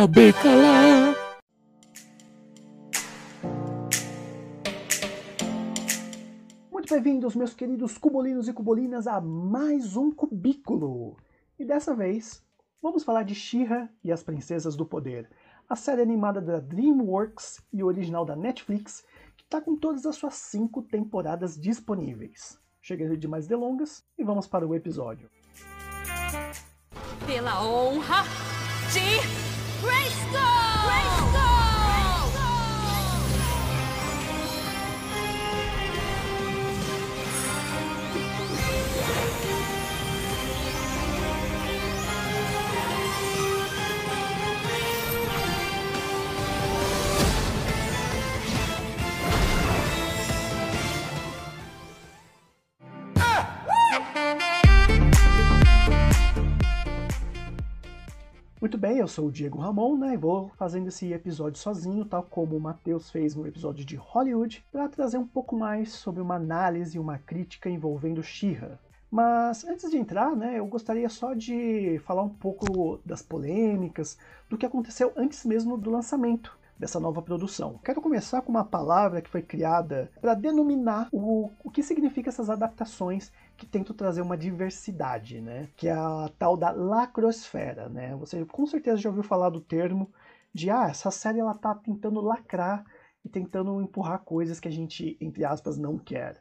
acabei calar. Muito bem-vindos, meus queridos cubolinos e cubolinas, a mais um Cubículo. E dessa vez, vamos falar de She-Ra e as Princesas do Poder, a série animada da DreamWorks e original da Netflix, que está com todas as suas cinco temporadas disponíveis. Chega de mais delongas e vamos para o episódio. Pela honra de Grayskull! Muito bem, eu sou o Diego Ramon, né, e vou fazendo esse episódio sozinho, tal como o Matheus fez no episódio de Hollywood, para trazer um pouco mais sobre uma análise e uma crítica envolvendo She-Ra. Mas antes de entrar, né, eu gostaria só de falar um pouco das polêmicas, do que aconteceu antes mesmo do lançamento dessa nova produção. Quero começar com uma palavra que foi criada para denominar o, o que significa essas adaptações que tentam trazer uma diversidade, né? Que é a tal da lacrosfera, né? Você com certeza já ouviu falar do termo de ah, essa série ela tá tentando lacrar e tentando empurrar coisas que a gente, entre aspas, não quer.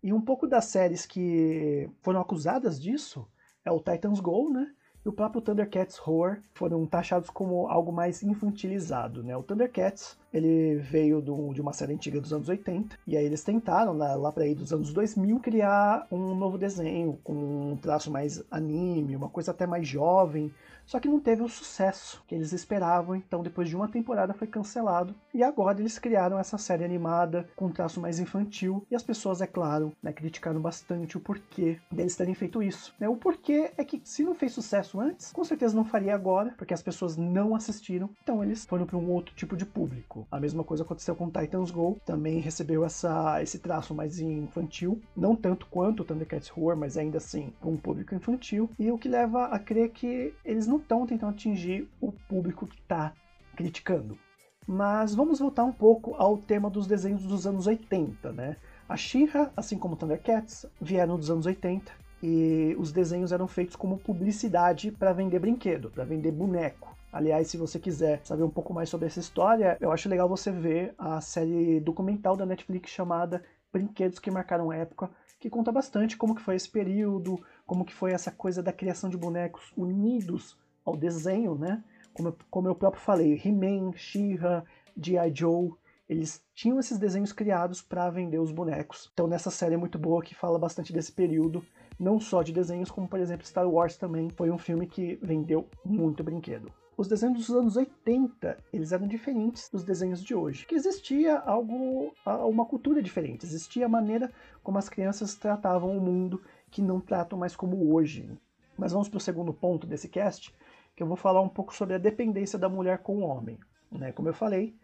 E um pouco das séries que foram acusadas disso é o Titans Go, né? E o próprio Thundercats Horror foram taxados como algo mais infantilizado. Né? O Thundercats ele veio do, de uma série antiga dos anos 80, e aí eles tentaram, lá, lá para aí dos anos 2000, criar um novo desenho, com um traço mais anime, uma coisa até mais jovem, só que não teve o sucesso que eles esperavam, então depois de uma temporada foi cancelado. E agora eles criaram essa série animada com um traço mais infantil. E as pessoas, é claro, né, criticaram bastante o porquê deles terem feito isso. Né, o porquê é que se não fez sucesso antes, com certeza não faria agora, porque as pessoas não assistiram. Então eles foram para um outro tipo de público. A mesma coisa aconteceu com Titans Go, também recebeu essa, esse traço mais infantil, não tanto quanto Thundercats Horror, mas ainda assim com um público infantil. E o que leva a crer que eles não estão tentando atingir o público que está criticando. Mas vamos voltar um pouco ao tema dos desenhos dos anos 80, né? A She-Ra, assim como Thundercats, vieram dos anos 80 e os desenhos eram feitos como publicidade para vender brinquedo, para vender boneco. Aliás, se você quiser saber um pouco mais sobre essa história, eu acho legal você ver a série documental da Netflix chamada Brinquedos que Marcaram Época, que conta bastante como que foi esse período, como que foi essa coisa da criação de bonecos unidos ao desenho, né? Como, como eu próprio falei, He-Man, She-Ra, G.I. Joe, eles tinham esses desenhos criados para vender os bonecos. Então nessa série é muito boa que fala bastante desse período, não só de desenhos, como por exemplo Star Wars também foi um filme que vendeu muito brinquedo. Os desenhos dos anos 80, eles eram diferentes dos desenhos de hoje. Que existia algo, uma cultura diferente, existia a maneira como as crianças tratavam o mundo que não tratam mais como hoje. Mas vamos para o segundo ponto desse cast, que eu vou falar um pouco sobre a dependência da mulher com o homem. Né? Como eu falei,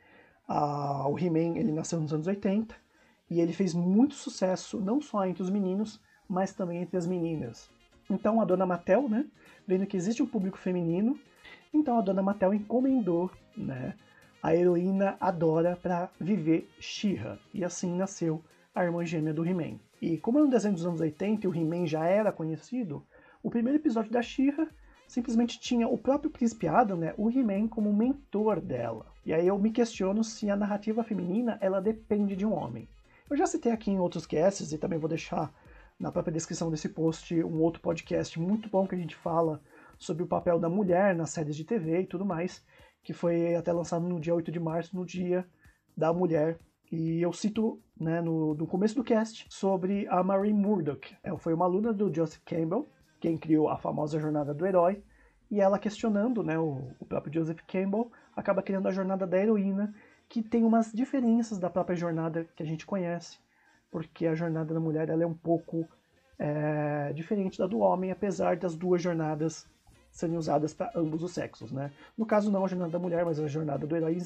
a, o He-Man ele nasceu nos anos 80 e ele fez muito sucesso não só entre os meninos, mas também entre as meninas. Então a dona Mattel, né, vendo que existe um público feminino, então a dona Mattel encomendou né, a heroína Adora para viver She-Ra, e assim nasceu a irmã gêmea do He-Man. E como é um desenho dos anos 80 e o He-Man já era conhecido, o primeiro episódio da She-Ra simplesmente tinha o próprio Príncipe Adam, né, o He-Man, como mentor dela. E aí eu me questiono se a narrativa feminina ela depende de um homem. Eu já citei aqui em outros casts e também vou deixar na própria descrição desse post um outro podcast muito bom que a gente fala sobre o papel da mulher nas séries de TV e tudo mais, que foi até lançado no dia 8 de março, no dia da mulher. E eu cito né, no, no começo do cast sobre a Marie Murdoch. Ela foi uma aluna do Joseph Campbell, quem criou a famosa jornada do herói, e ela questionando, né, o, o próprio Joseph Campbell, acaba criando a jornada da heroína, que tem umas diferenças da própria jornada que a gente conhece, porque a jornada da mulher ela é um pouco é, diferente da do homem, apesar das duas jornadas serem usadas para ambos os sexos. Né? No caso, não a jornada da mulher, mas a jornada do herói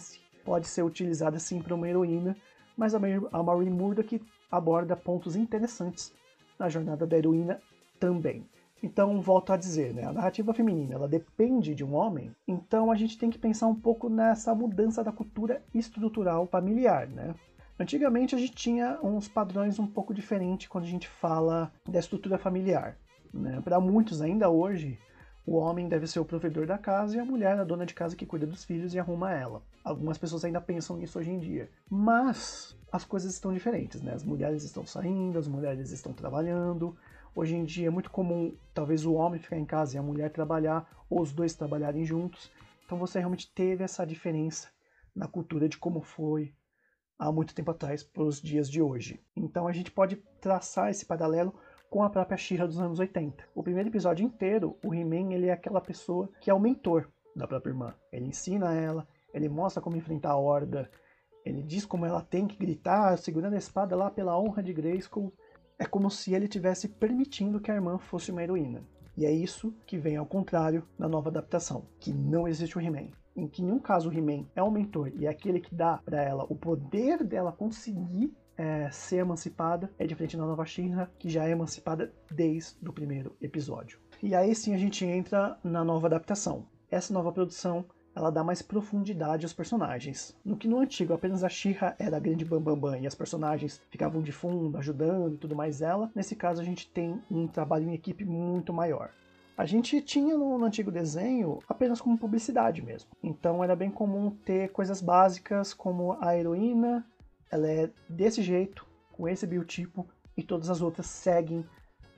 pode ser utilizada sim para uma heroína, mas a Maureen Murdoch aborda pontos interessantes na jornada da heroína também. Então, volto a dizer, né, a narrativa feminina ela depende de um homem, então a gente tem que pensar um pouco nessa mudança da cultura estrutural familiar, né? Antigamente a gente tinha uns padrões um pouco diferentes quando a gente fala da estrutura familiar. Né? Para muitos, ainda hoje, o homem deve ser o provedor da casa e a mulher a dona de casa que cuida dos filhos e arruma ela. Algumas pessoas ainda pensam nisso hoje em dia. Mas as coisas estão diferentes, né? As mulheres estão saindo, as mulheres estão trabalhando. Hoje em dia é muito comum, talvez, o homem ficar em casa e a mulher trabalhar, ou os dois trabalharem juntos. Então você realmente teve essa diferença na cultura de como foi há muito tempo atrás para os dias de hoje. Então a gente pode traçar esse paralelo com a própria Shira dos anos 80. O primeiro episódio inteiro, o He-Man ele é aquela pessoa que é o mentor da própria irmã. Ele ensina ela, ele mostra como enfrentar a horda, ele diz como ela tem que gritar, segurando a espada lá pela honra de Grayskull. É como se ele tivesse permitindo que a irmã fosse uma heroína. E é isso que vem ao contrário na nova adaptação, que não existe o He-Man em que em um caso o He-Man é um mentor e é aquele que dá para ela o poder dela conseguir é, ser emancipada, é diferente da nova Shinra, que já é emancipada desde o primeiro episódio. E aí sim a gente entra na nova adaptação. Essa nova produção ela dá mais profundidade aos personagens. No que no antigo apenas a Shira era a grande bambambam bam, bam, e as personagens ficavam de fundo, ajudando e tudo mais ela, nesse caso a gente tem um trabalho em equipe muito maior. A gente tinha no, no, antigo desenho apenas como publicidade mesmo. Então era bem comum ter coisas básicas como a heroína, ela é desse jeito, com esse biotipo, e todas as outras seguem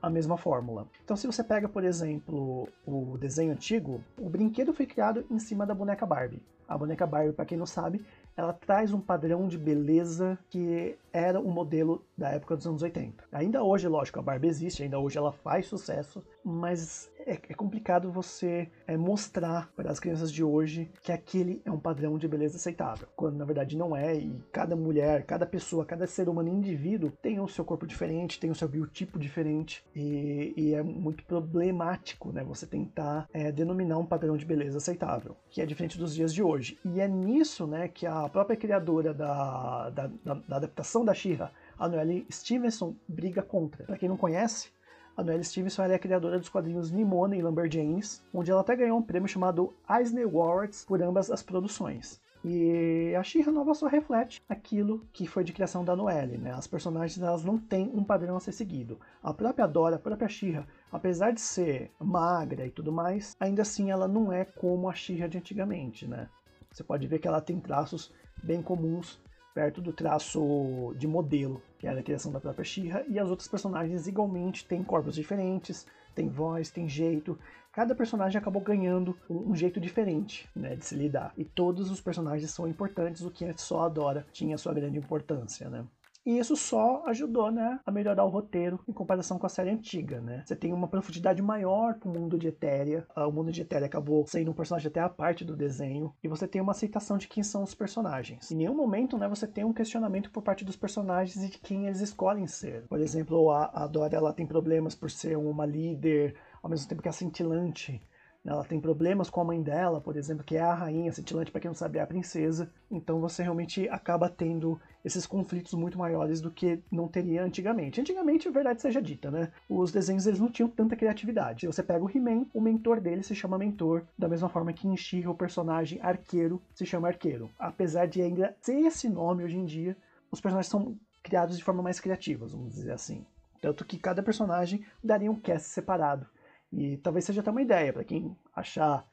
a mesma fórmula. Então se você pega, por exemplo, o desenho antigo, o brinquedo foi criado em cima da boneca Barbie. A boneca Barbie, para quem não sabe, ela traz um padrão de beleza que era o modelo da época dos anos 80. Ainda hoje, lógico, a Barbie existe, ainda hoje ela faz sucesso, mas é, é complicado você é, mostrar para as crianças de hoje que aquele é um padrão de beleza aceitável, quando na verdade não é, e cada mulher, cada pessoa, cada ser humano indivíduo tem o seu corpo diferente, tem o seu biotipo diferente, e, e é muito problemático né, você tentar é, denominar um padrão de beleza aceitável, que é diferente dos dias de hoje. E é nisso né, que a própria criadora da, da, da, da adaptação da She-Ra, a Noelle Stevenson, briga contra. Para quem não conhece, a Noelle Stevenson é a criadora dos quadrinhos Nimona e Lumberjanes, onde ela até ganhou um prêmio chamado Eisner Awards por ambas as produções. E a She-Ra nova só reflete aquilo que foi de criação da Noelle, né? As personagens elas não têm um padrão a ser seguido. A própria Dora, a própria She-Ra, apesar de ser magra e tudo mais, ainda assim ela não é como a She-Ra de antigamente, né? Você pode ver que ela tem traços bem comuns perto do traço de modelo, que era a criação da própria Shira, e as outras personagens igualmente têm corpos diferentes, têm voz, têm jeito. Cada personagem acabou ganhando um, jeito diferente né, de se lidar. E todos os personagens são importantes, o que é só a Dora tinha sua grande importância. Né? E isso só ajudou, né, a melhorar o roteiro em comparação com a série antiga, né? Você tem uma profundidade maior pro mundo de Etéria. Ah, o mundo de Etéria acabou sendo um personagem até a parte do desenho. E você tem uma aceitação de quem são os personagens. Em nenhum momento, né, você tem um questionamento por parte dos personagens e de quem eles escolhem ser. Por exemplo, a, Dora, ela tem problemas por ser uma líder, ao mesmo tempo que é cintilante. Ela tem problemas com a mãe dela, por exemplo, que é a rainha cintilante, para quem não sabe, é a princesa. Então você realmente acaba tendo esses conflitos muito maiores do que não teria antigamente. Antigamente, a verdade seja dita, né? Os desenhos eles não tinham tanta criatividade. Você pega o He-Man, o mentor dele se chama mentor, da mesma forma que em she o personagem arqueiro se chama arqueiro. Apesar de ainda ser esse nome hoje em dia, os personagens são criados de forma mais criativa, vamos dizer assim. Tanto que cada personagem daria um cast separado. E talvez seja até uma ideia, para quem achar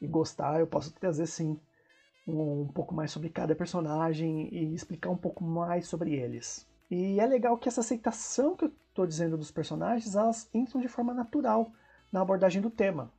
e gostar, eu posso trazer sim um, um, pouco mais sobre cada personagem e explicar um pouco mais sobre eles. E é legal que essa aceitação que eu estou dizendo dos personagens, elas entram de forma natural na abordagem do tema.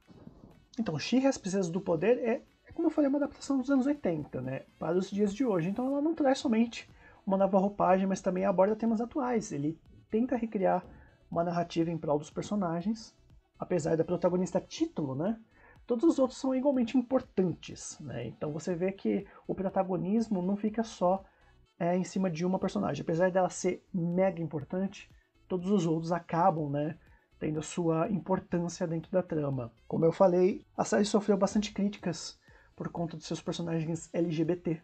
Então, She as Princesas do Poder é, é, como eu falei, uma adaptação dos anos 80, né, para os dias de hoje. Então ela não traz somente uma nova roupagem, mas também aborda temas atuais. Ele tenta recriar uma narrativa em prol dos personagens apesar da protagonista título, né? Todos os outros são igualmente importantes, né? Então você vê que o protagonismo não fica só é, em cima de uma personagem. Apesar dela ser mega importante, todos os outros acabam, né? Tendo a sua importância dentro da trama. Como eu falei, a série sofreu bastante críticas por conta dos seus personagens LGBT,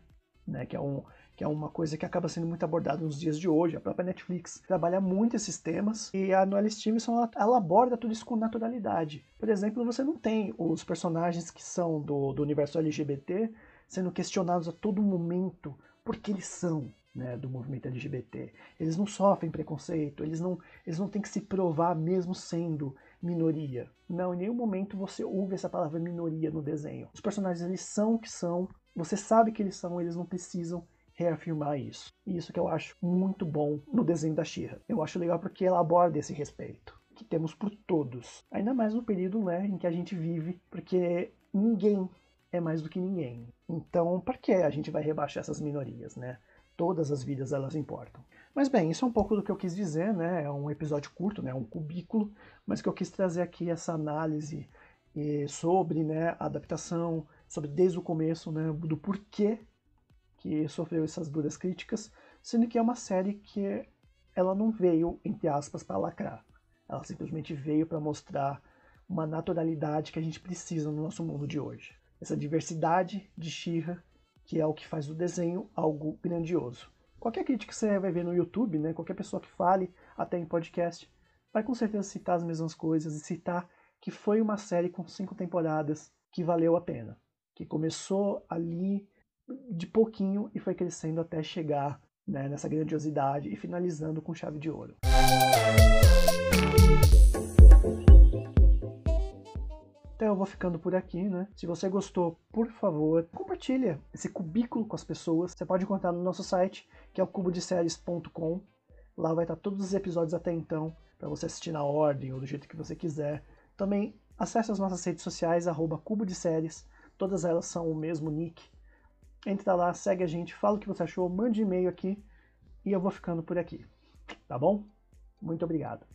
né? Que é um, que é uma coisa que acaba sendo muito abordada nos dias de hoje. A própria Netflix trabalha muito esses temas e a Noelle Stevenson ela, ela aborda tudo isso com naturalidade. Por exemplo, você não tem os personagens que são do, do universo LGBT sendo questionados a todo momento por que eles são né, do movimento LGBT. Eles não sofrem preconceito, eles não, eles não têm que se provar mesmo sendo minoria. Não, em nenhum momento você ouve essa palavra minoria no desenho. Os personagens eles são o que são, você sabe que eles são, eles não precisam reafirmar isso. E isso que eu acho muito bom no desenho da Shira. Eu acho legal porque ela aborda esse respeito que temos por todos. Ainda mais no período né, em que a gente vive, porque ninguém é mais do que ninguém. Então, para que a gente vai rebaixar essas minorias, né? Todas as vidas elas importam. Mas bem, isso é um pouco do que eu quis dizer, né? É um episódio curto, né? Um cubículo, mas que eu quis trazer aqui essa análise eh, sobre, né, a adaptação, sobre desde o começo, né, do porquê que sofreu essas duras críticas, sendo que é uma série que ela não veio, entre aspas, para lacrar. Ela simplesmente veio para mostrar uma naturalidade que a gente precisa no nosso mundo de hoje. Essa diversidade de Shira, que é o que faz do desenho algo grandioso. Qualquer crítica que você vai ver no YouTube, né, qualquer pessoa que fale, até em podcast, vai com certeza citar as mesmas coisas e citar que foi uma série com cinco temporadas que valeu a pena. Que começou ali de pouquinho e foi crescendo até chegar né, nessa grandiosidade e finalizando com chave de ouro. Então eu vou ficando por aqui, né? Se você gostou, por favor, compartilha esse cubículo com as pessoas. Você pode encontrar no nosso site, que é o cubodeséries.com. Lá vai estar todos os episódios até então, para você assistir na ordem ou do jeito que você quiser. Também acesse as nossas redes sociais, arroba Cubo de Séries. Todas elas são o mesmo nick. Entra lá, segue a gente, fala o que você achou, mande e-mail aqui e eu vou ficando por aqui. Tá bom? Muito obrigado.